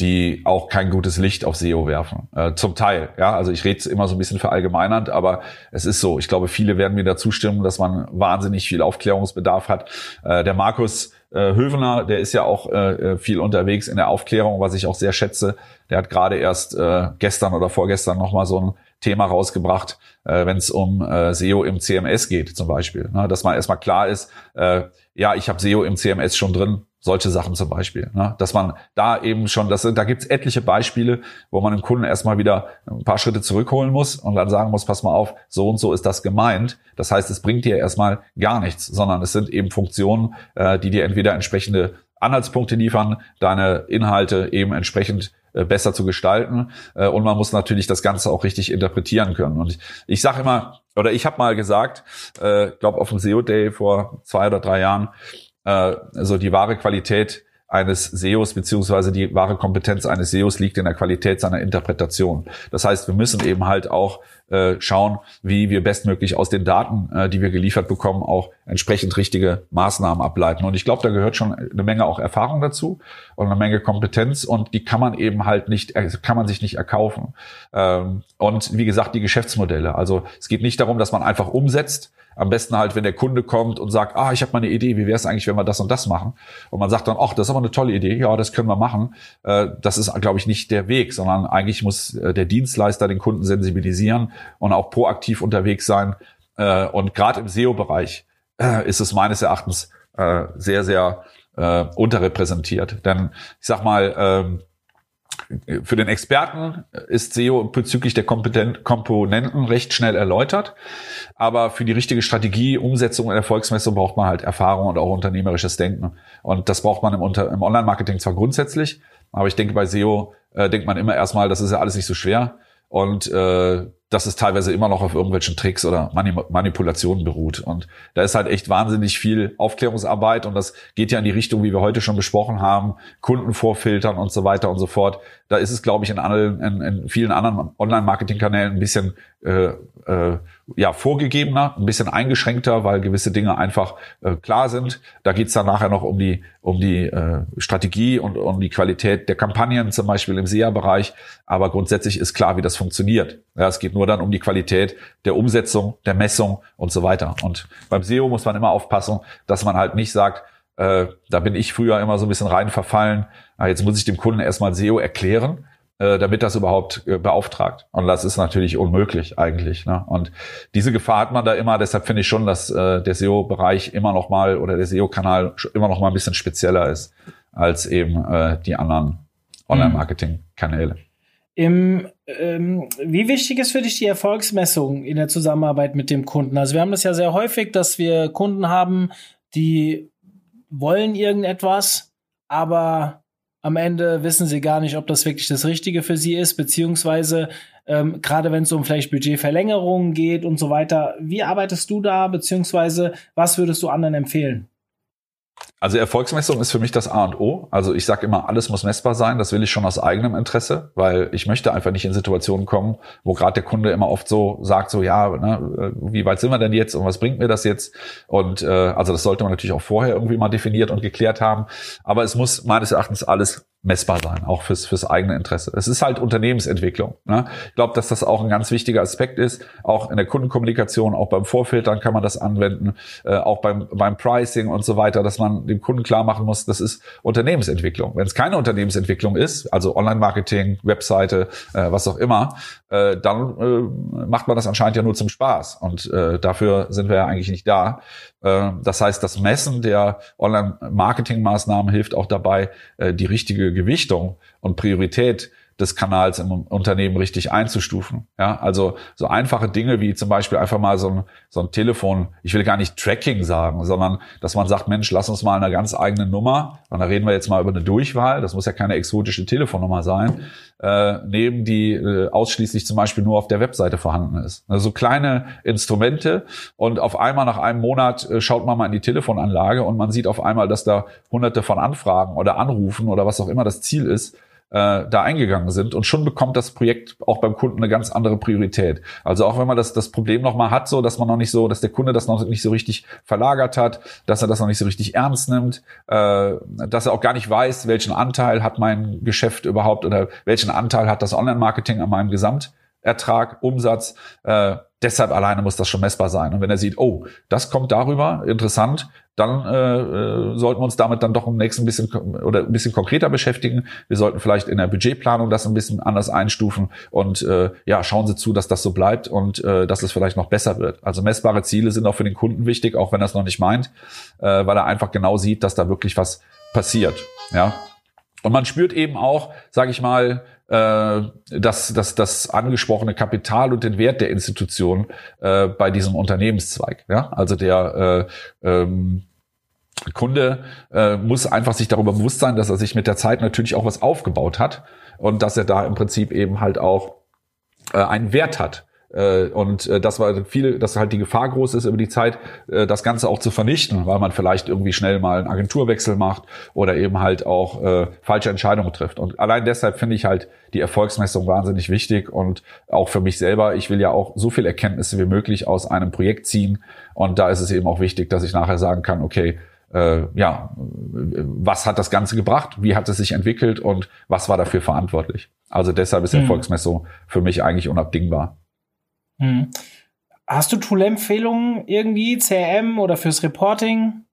die auch kein gutes Licht auf SEO werfen. Äh, zum Teil, ja. Also ich rede immer so ein bisschen verallgemeinernd, aber es ist so. Ich glaube, viele werden mir da zustimmen, dass man wahnsinnig viel Aufklärungsbedarf hat. Äh, der Markus äh, Hövener, der ist ja auch äh, äh viel unterwegs in der Aufklärung, was ich auch sehr schätze. Der hat gerade erst äh, gestern oder vorgestern nochmal so ein Thema rausgebracht, äh, wenn es um äh, SEO im CMS geht zum Beispiel. Ne? Dass man erstmal klar ist, äh, ja, ich habe SEO im CMS schon drin, solche Sachen zum Beispiel. Ne? Dass man da eben schon, das, da gibt's etliche Beispiele, wo man dem Kunden erstmal wieder ein paar Schritte zurückholen muss und dann sagen muss, pass mal auf, so und so ist das gemeint. Das heißt, es bringt dir erstmal gar nichts, sondern es sind eben Funktionen, äh, die dir entweder entsprechende Anhaltspunkte liefern, deine Inhalte eben entsprechend besser zu gestalten. Äh, und man muss natürlich das Ganze auch richtig interpretieren können. Und ich, ich sage immer, oder ich habe mal gesagt, äh, glaube auf dem SEO Day vor zwei oder drei Jahren, äh, also die wahre Qualität eines SEOs beziehungsweise die wahre Kompetenz eines SEOs liegt in der Qualität seiner Interpretation. Das heißt, wir müssen eben halt auch äh, schauen, wie wir bestmöglich aus den Daten, äh, die wir geliefert bekommen, auch entsprechend richtige Maßnahmen ableiten. Und ich glaube, da gehört schon eine Menge auch Erfahrung dazu und eine Menge Kompetenz und die kann man eben halt nicht, äh, kann man sich nicht erkaufen. Ähm, und wie gesagt, die Geschäftsmodelle. Also es geht nicht darum, dass man einfach umsetzt, am besten halt, wenn der Kunde kommt und sagt, ah, ich habe mal eine Idee, wie wäre es eigentlich, wenn wir das und das machen? Und man sagt dann, ach, das ist aber eine tolle Idee, ja, das können wir machen. Äh, das ist, glaube ich, nicht der Weg, sondern eigentlich muss äh, der Dienstleister den Kunden sensibilisieren und auch proaktiv unterwegs sein. Äh, und gerade im SEO-Bereich ist es meines Erachtens sehr, sehr unterrepräsentiert. Denn ich sag mal, ähm, für den Experten ist SEO bezüglich der Komponenten recht schnell erläutert. Aber für die richtige Strategie, Umsetzung und Erfolgsmessung braucht man halt Erfahrung und auch unternehmerisches Denken. Und das braucht man im, im Online-Marketing zwar grundsätzlich, aber ich denke, bei SEO äh, denkt man immer erstmal, das ist ja alles nicht so schwer. Und äh, dass es teilweise immer noch auf irgendwelchen Tricks oder Manipulationen beruht. Und da ist halt echt wahnsinnig viel Aufklärungsarbeit und das geht ja in die Richtung, wie wir heute schon besprochen haben, Kunden vorfiltern und so weiter und so fort. Da ist es, glaube ich, in, allen, in, in vielen anderen Online-Marketing-Kanälen ein bisschen äh, äh, ja vorgegebener, ein bisschen eingeschränkter, weil gewisse Dinge einfach äh, klar sind. Da geht's dann nachher noch um die um die äh, Strategie und um die Qualität der Kampagnen, zum Beispiel im SEA-Bereich. Aber grundsätzlich ist klar, wie das funktioniert. Ja, es geht nur dann um die Qualität der Umsetzung, der Messung und so weiter. Und beim SEO muss man immer aufpassen, dass man halt nicht sagt, äh, da bin ich früher immer so ein bisschen rein verfallen. Ah, jetzt muss ich dem Kunden erstmal SEO erklären, damit das überhaupt äh, beauftragt. Und das ist natürlich unmöglich eigentlich. Ne? Und diese Gefahr hat man da immer. Deshalb finde ich schon, dass äh, der SEO-Bereich immer noch mal oder der SEO-Kanal immer noch mal ein bisschen spezieller ist als eben äh, die anderen Online-Marketing-Kanäle. Im, ähm, wie wichtig ist für dich die Erfolgsmessung in der Zusammenarbeit mit dem Kunden? Also wir haben das ja sehr häufig, dass wir Kunden haben, die wollen irgendetwas, aber am Ende wissen sie gar nicht, ob das wirklich das Richtige für sie ist, beziehungsweise ähm, gerade wenn es um vielleicht Budgetverlängerungen geht und so weiter. Wie arbeitest du da, beziehungsweise was würdest du anderen empfehlen? Also Erfolgsmessung ist für mich das A und O. Also ich sage immer, alles muss messbar sein. Das will ich schon aus eigenem Interesse, weil ich möchte einfach nicht in Situationen kommen, wo gerade der Kunde immer oft so sagt, so ja, ne, wie weit sind wir denn jetzt und was bringt mir das jetzt? Und äh, also das sollte man natürlich auch vorher irgendwie mal definiert und geklärt haben. Aber es muss meines Erachtens alles messbar sein, auch fürs, fürs eigene Interesse. Es ist halt Unternehmensentwicklung. Ne? Ich glaube, dass das auch ein ganz wichtiger Aspekt ist. Auch in der Kundenkommunikation, auch beim Vorfiltern kann man das anwenden, äh, auch beim, beim Pricing und so weiter, dass man dem Kunden klar machen muss, das ist Unternehmensentwicklung. Wenn es keine Unternehmensentwicklung ist, also Online-Marketing, Webseite, äh, was auch immer, äh, dann äh, macht man das anscheinend ja nur zum Spaß. Und äh, dafür sind wir ja eigentlich nicht da. Äh, das heißt, das Messen der Online-Marketing-Maßnahmen hilft auch dabei, äh, die richtige Gewichtung und Priorität des Kanals im Unternehmen richtig einzustufen. Ja, also so einfache Dinge wie zum Beispiel einfach mal so ein, so ein Telefon, ich will gar nicht Tracking sagen, sondern dass man sagt, Mensch, lass uns mal eine ganz eigene Nummer, und da reden wir jetzt mal über eine Durchwahl, das muss ja keine exotische Telefonnummer sein, äh, nehmen, die äh, ausschließlich zum Beispiel nur auf der Webseite vorhanden ist. Also kleine Instrumente und auf einmal nach einem Monat äh, schaut man mal in die Telefonanlage und man sieht auf einmal, dass da hunderte von Anfragen oder Anrufen oder was auch immer das Ziel ist, äh, da eingegangen sind und schon bekommt das Projekt auch beim Kunden eine ganz andere Priorität. Also auch wenn man das, das Problem nochmal hat, so dass man noch nicht so, dass der Kunde das noch nicht so richtig verlagert hat, dass er das noch nicht so richtig ernst nimmt, äh, dass er auch gar nicht weiß, welchen Anteil hat mein Geschäft überhaupt oder welchen Anteil hat das Online-Marketing an meinem Gesamtertrag, Umsatz. Äh, deshalb alleine muss das schon messbar sein. Und wenn er sieht, oh, das kommt darüber, interessant, dann äh, äh, sollten wir uns damit dann doch im nächsten bisschen oder ein bisschen konkreter beschäftigen. Wir sollten vielleicht in der Budgetplanung das ein bisschen anders einstufen und äh, ja, schauen Sie zu, dass das so bleibt und äh, dass es vielleicht noch besser wird. Also messbare Ziele sind auch für den Kunden wichtig, auch wenn er es noch nicht meint, äh, weil er einfach genau sieht, dass da wirklich was passiert. Ja. Und man spürt eben auch, sage ich mal, äh, das, das, das angesprochene Kapital und den Wert der Institution äh, bei diesem Unternehmenszweig. Ja? Also der äh, ähm, Kunde äh, muss einfach sich darüber bewusst sein, dass er sich mit der Zeit natürlich auch was aufgebaut hat und dass er da im Prinzip eben halt auch äh, einen Wert hat. Äh, und äh, das war viel, dass halt die Gefahr groß ist, über die Zeit äh, das Ganze auch zu vernichten, weil man vielleicht irgendwie schnell mal einen Agenturwechsel macht oder eben halt auch äh, falsche Entscheidungen trifft. Und allein deshalb finde ich halt die Erfolgsmessung wahnsinnig wichtig und auch für mich selber. Ich will ja auch so viel Erkenntnisse wie möglich aus einem Projekt ziehen. Und da ist es eben auch wichtig, dass ich nachher sagen kann, okay, äh, ja, was hat das Ganze gebracht? Wie hat es sich entwickelt und was war dafür verantwortlich? Also deshalb ist mhm. Erfolgsmessung für mich eigentlich unabdingbar. Hm. Hast du Tool-Empfehlungen irgendwie, CRM oder fürs Reporting?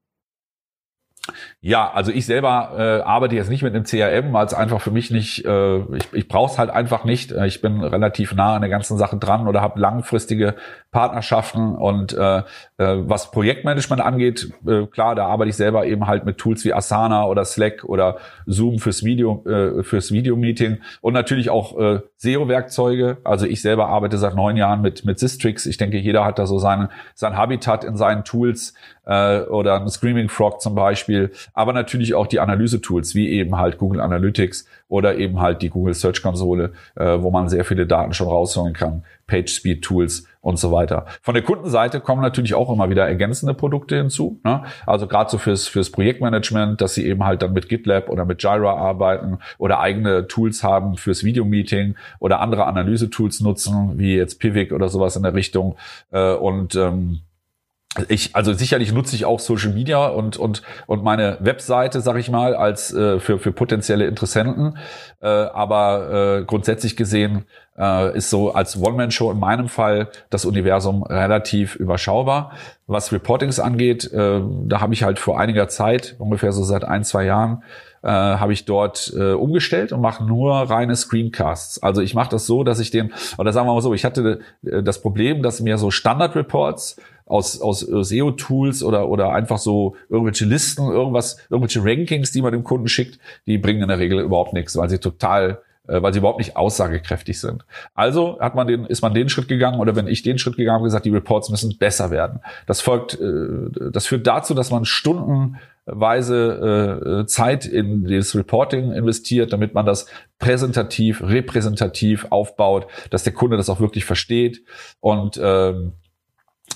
Ja, also ich selber äh, arbeite jetzt nicht mit einem CRM, weil es einfach für mich nicht, äh, ich, ich brauche es halt einfach nicht. Äh, ich bin relativ nah an der ganzen Sache dran oder habe langfristige Partnerschaften und äh, äh, was Projektmanagement angeht, äh, klar, da arbeite ich selber eben halt mit Tools wie Asana oder Slack oder Zoom fürs Video, äh, fürs Videomeeting und natürlich auch äh, SEO-Werkzeuge. Also ich selber arbeite seit neun Jahren mit mit Sistrix. Ich denke, jeder hat da so seinen sein Habitat in seinen Tools äh, oder ein Screaming Frog zum Beispiel. Aber natürlich auch die Analyse-Tools, wie eben halt Google Analytics oder eben halt die Google Search Konsole, äh, wo man sehr viele Daten schon rausholen kann, PageSpeed-Tools und so weiter. Von der Kundenseite kommen natürlich auch immer wieder ergänzende Produkte hinzu. Ne? Also gerade so fürs, fürs Projektmanagement, dass sie eben halt dann mit GitLab oder mit Jira arbeiten oder eigene Tools haben fürs Videomeeting oder andere Analyse-Tools nutzen, wie jetzt Pivik oder sowas in der Richtung. Äh, und ähm, ich, also sicherlich nutze ich auch Social Media und und und meine Webseite, sag ich mal, als äh, für für potenzielle Interessenten. Äh, aber äh, grundsätzlich gesehen äh, ist so als One-Man-Show in meinem Fall das Universum relativ überschaubar. Was Reportings angeht, äh, da habe ich halt vor einiger Zeit, ungefähr so seit ein zwei Jahren, äh, habe ich dort äh, umgestellt und mache nur reine Screencasts. Also ich mache das so, dass ich den, oder sagen wir mal so, ich hatte äh, das Problem, dass mir so Standard-Reports aus, aus SEO-Tools oder, oder einfach so irgendwelche Listen, irgendwas, irgendwelche Rankings, die man dem Kunden schickt, die bringen in der Regel überhaupt nichts, weil sie total äh, weil sie überhaupt nicht aussagekräftig sind. Also hat man den, ist man den Schritt gegangen oder wenn ich den Schritt gegangen habe, gesagt, die Reports müssen besser werden. Das folgt, äh, das führt dazu, dass man stundenweise äh, Zeit in das Reporting investiert, damit man das präsentativ, repräsentativ aufbaut, dass der Kunde das auch wirklich versteht und ähm,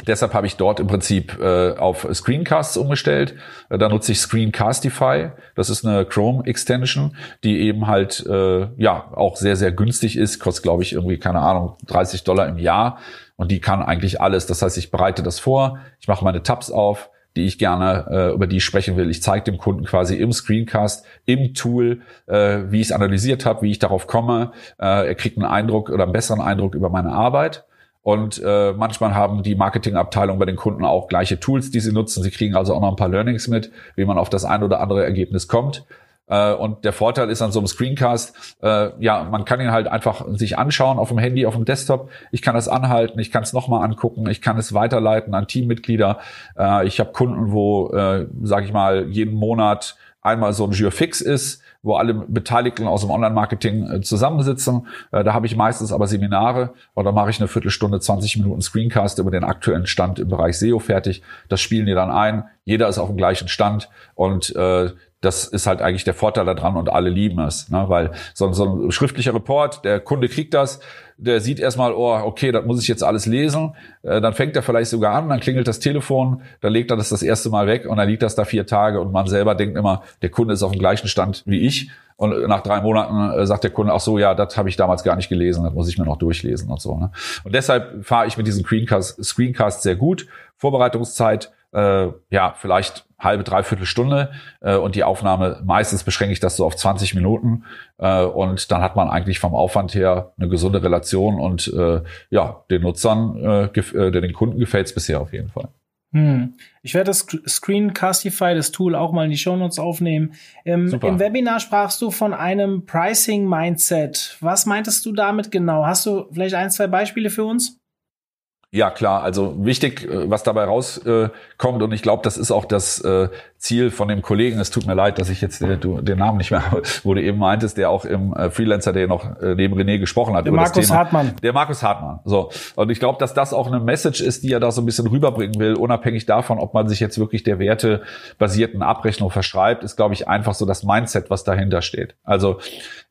Deshalb habe ich dort im Prinzip äh, auf Screencasts umgestellt. Äh, da nutze ich Screencastify. Das ist eine Chrome Extension, die eben halt äh, ja auch sehr sehr günstig ist. Kostet glaube ich irgendwie keine Ahnung 30 Dollar im Jahr und die kann eigentlich alles. Das heißt, ich bereite das vor, ich mache meine Tabs auf, die ich gerne äh, über die ich sprechen will. Ich zeige dem Kunden quasi im Screencast, im Tool, äh, wie ich es analysiert habe, wie ich darauf komme. Äh, er kriegt einen Eindruck oder einen besseren Eindruck über meine Arbeit. Und äh, manchmal haben die Marketingabteilungen bei den Kunden auch gleiche Tools, die sie nutzen. Sie kriegen also auch noch ein paar Learnings mit, wie man auf das ein oder andere Ergebnis kommt. Äh, und der Vorteil ist an so einem Screencast, äh, ja, man kann ihn halt einfach sich anschauen auf dem Handy, auf dem Desktop. Ich kann das anhalten, ich kann es nochmal angucken, ich kann es weiterleiten an Teammitglieder. Äh, ich habe Kunden, wo, äh, sage ich mal, jeden Monat einmal so ein Jure Fix ist, wo alle Beteiligten aus dem Online-Marketing äh, zusammensitzen. Äh, da habe ich meistens aber Seminare oder mache ich eine Viertelstunde, 20 Minuten Screencast über den aktuellen Stand im Bereich SEO fertig. Das spielen die dann ein. Jeder ist auf dem gleichen Stand und äh, das ist halt eigentlich der Vorteil daran und alle lieben es, ne? weil so, so ein schriftlicher Report, der Kunde kriegt das, der sieht erstmal, oh, okay, das muss ich jetzt alles lesen, äh, dann fängt er vielleicht sogar an, dann klingelt das Telefon, dann legt er das das erste Mal weg und dann liegt das da vier Tage und man selber denkt immer, der Kunde ist auf dem gleichen Stand wie ich und nach drei Monaten äh, sagt der Kunde, ach so, ja, das habe ich damals gar nicht gelesen, das muss ich mir noch durchlesen und so. Ne? Und deshalb fahre ich mit diesem Screencast, Screencast sehr gut. Vorbereitungszeit äh, ja, vielleicht halbe, dreiviertel Stunde äh, und die Aufnahme, meistens beschränke ich das so auf 20 Minuten äh, und dann hat man eigentlich vom Aufwand her eine gesunde Relation und äh, ja, den Nutzern, äh, äh den Kunden gefällt es bisher auf jeden Fall. Hm. Ich werde das Screencastify, das Tool, auch mal in die Shownotes aufnehmen. Im, Im, Webinar sprachst du von einem Pricing Mindset. Was meintest du damit genau? Hast du vielleicht ein, zwei Beispiele für uns? Ja, klar. Also wichtig, äh, was dabei rauskommt, und ich glaube, das ist auch das äh, Ziel von dem Kollegen. Es tut mir leid, dass ich jetzt den, den Namen nicht mehr, (laughs) wo du eben meintest, der auch im äh, Freelancer, der noch neben René gesprochen hat. Der über Markus das Thema. Hartmann. Der Markus Hartmann. So. Und ich glaube, dass das auch eine Message ist, die er da so ein bisschen rüberbringen will, unabhängig davon, ob man sich jetzt wirklich der wertebasierten Abrechnung verschreibt, ist, glaube ich, einfach so das Mindset, was dahinter steht. Also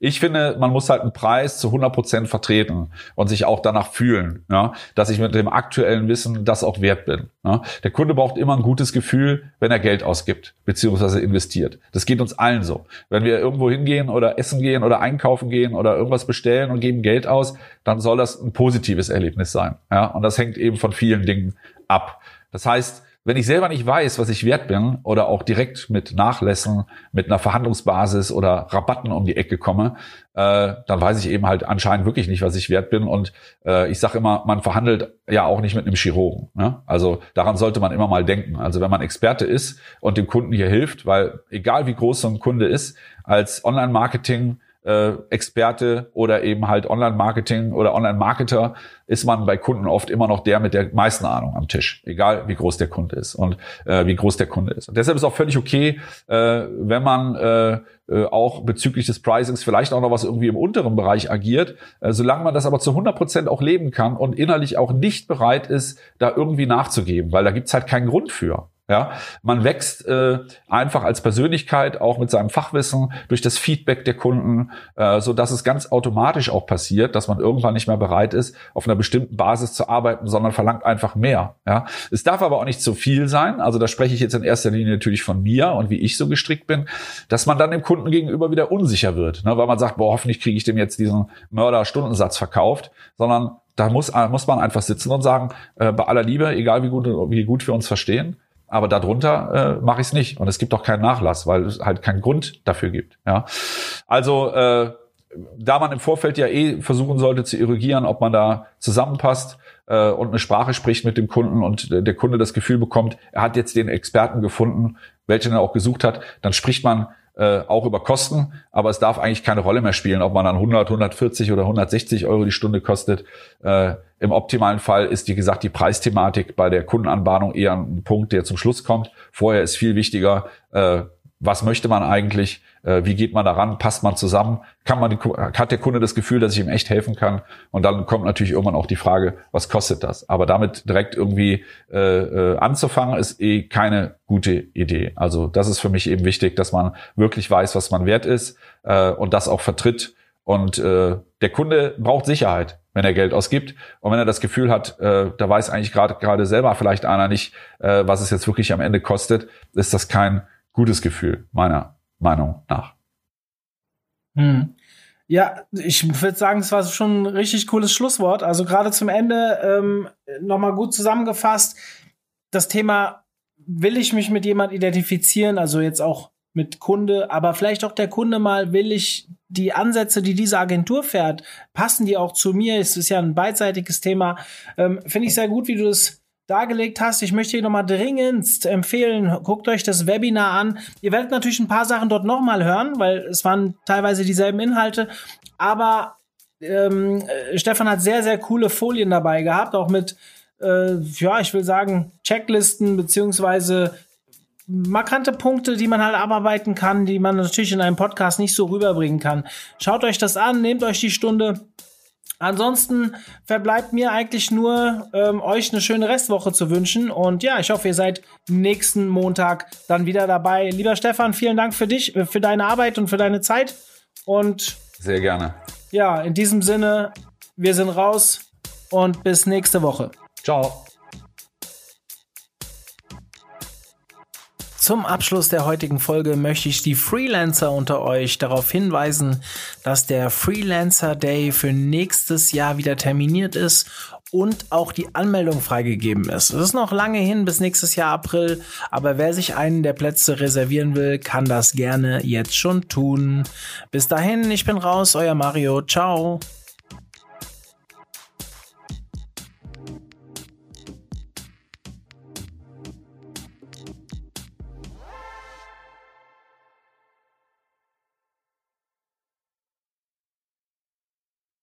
ich finde, man muss halt einen Preis zu 100 Prozent vertreten und sich auch danach fühlen, ja, dass ich mit dem aktuellen Wissen das auch wert bin. Ja. Der Kunde braucht immer ein gutes Gefühl, wenn er Geld ausgibt beziehungsweise investiert. Das geht uns allen so. Wenn wir irgendwo hingehen oder essen gehen oder einkaufen gehen oder irgendwas bestellen und geben Geld aus, dann soll das ein positives Erlebnis sein. Ja. Und das hängt eben von vielen Dingen ab. Das heißt, wenn ich selber nicht weiß, was ich wert bin oder auch direkt mit Nachlässen, mit einer Verhandlungsbasis oder Rabatten um die Ecke komme, äh, dann weiß ich eben halt anscheinend wirklich nicht, was ich wert bin. Und äh, ich sage immer, man verhandelt ja auch nicht mit einem Chirurgen. Ne? Also daran sollte man immer mal denken. Also wenn man Experte ist und dem Kunden hier hilft, weil egal wie groß so ein Kunde ist, als Online-Marketing äh, Experte oder eben halt Online-Marketing oder Online-Marketer ist man bei Kunden oft immer noch der mit der meisten Ahnung am Tisch, egal wie groß der Kunde ist und äh, wie groß der Kunde ist. Und deshalb ist auch völlig okay, äh, wenn man äh, äh, auch bezüglich des Pricings vielleicht auch noch was irgendwie im unteren Bereich agiert, äh, solange man das aber zu 100 Prozent auch leben kann und innerlich auch nicht bereit ist, da irgendwie nachzugeben, weil da gibt's halt keinen Grund für. Ja, man wächst äh, einfach als Persönlichkeit auch mit seinem Fachwissen durch das Feedback der Kunden, äh, so dass es ganz automatisch auch passiert, dass man irgendwann nicht mehr bereit ist, auf einer bestimmten Basis zu arbeiten, sondern verlangt einfach mehr. Ja, es darf aber auch nicht zu viel sein. Also da spreche ich jetzt in erster Linie natürlich von mir und wie ich so gestrickt bin, dass man dann dem Kunden gegenüber wieder unsicher wird, ne, weil man sagt, boah, hoffentlich kriege ich dem jetzt diesen Mörder-Stundensatz verkauft, sondern da muss, muss man einfach sitzen und sagen, äh, bei aller Liebe, egal wie gut, wie gut wir uns verstehen, aber darunter äh, mache ich es nicht. Und es gibt auch keinen Nachlass, weil es halt keinen Grund dafür gibt. Ja, also äh, da man im Vorfeld ja eh versuchen sollte zu irrigieren, ob man da zusammenpasst äh, und eine Sprache spricht mit dem Kunden und der Kunde das Gefühl bekommt, er hat jetzt den Experten gefunden, welchen er auch gesucht hat, dann spricht man äh, auch über Kosten, aber es darf eigentlich keine Rolle mehr spielen, ob man dann 100, 140 oder 160 Euro die Stunde kostet. Äh, Im optimalen Fall ist, wie gesagt, die Preisthematik bei der Kundenanbahnung eher ein Punkt, der zum Schluss kommt. Vorher ist viel wichtiger, äh, was möchte man eigentlich, wie geht man daran, passt man zusammen, kann man hat der Kunde das Gefühl, dass ich ihm echt helfen kann und dann kommt natürlich irgendwann auch die Frage, was kostet das? Aber damit direkt irgendwie äh, äh, anzufangen, ist eh keine gute Idee. Also das ist für mich eben wichtig, dass man wirklich weiß, was man wert ist äh, und das auch vertritt und äh, der Kunde braucht Sicherheit, wenn er Geld ausgibt. Und wenn er das Gefühl hat, äh, da weiß eigentlich gerade gerade selber vielleicht einer nicht, äh, was es jetzt wirklich am Ende kostet, ist das kein gutes Gefühl, meiner Meinung nach. Hm. Ja, ich würde sagen, es war schon ein richtig cooles Schlusswort. Also gerade zum Ende ähm, nochmal gut zusammengefasst. Das Thema, will ich mich mit jemand identifizieren, also jetzt auch mit Kunde, aber vielleicht auch der Kunde mal, will ich die Ansätze, die diese Agentur fährt, passen die auch zu mir? Es ist ja ein beidseitiges Thema. Ähm, Finde ich sehr gut, wie du das dargelegt hast. Ich möchte dir nochmal dringendst empfehlen, guckt euch das Webinar an. Ihr werdet natürlich ein paar Sachen dort nochmal hören, weil es waren teilweise dieselben Inhalte. Aber ähm, äh, Stefan hat sehr, sehr coole Folien dabei gehabt, auch mit, äh, ja, ich will sagen, Checklisten beziehungsweise markante Punkte, die man halt abarbeiten kann, die man natürlich in einem Podcast nicht so rüberbringen kann. Schaut euch das an, nehmt euch die Stunde Ansonsten verbleibt mir eigentlich nur, ähm, euch eine schöne Restwoche zu wünschen. Und ja, ich hoffe, ihr seid nächsten Montag dann wieder dabei. Lieber Stefan, vielen Dank für dich, äh, für deine Arbeit und für deine Zeit. Und sehr gerne. Ja, in diesem Sinne, wir sind raus und bis nächste Woche. Ciao. Zum Abschluss der heutigen Folge möchte ich die Freelancer unter euch darauf hinweisen, dass der Freelancer Day für nächstes Jahr wieder terminiert ist und auch die Anmeldung freigegeben ist. Es ist noch lange hin bis nächstes Jahr April, aber wer sich einen der Plätze reservieren will, kann das gerne jetzt schon tun. Bis dahin, ich bin raus, euer Mario. Ciao.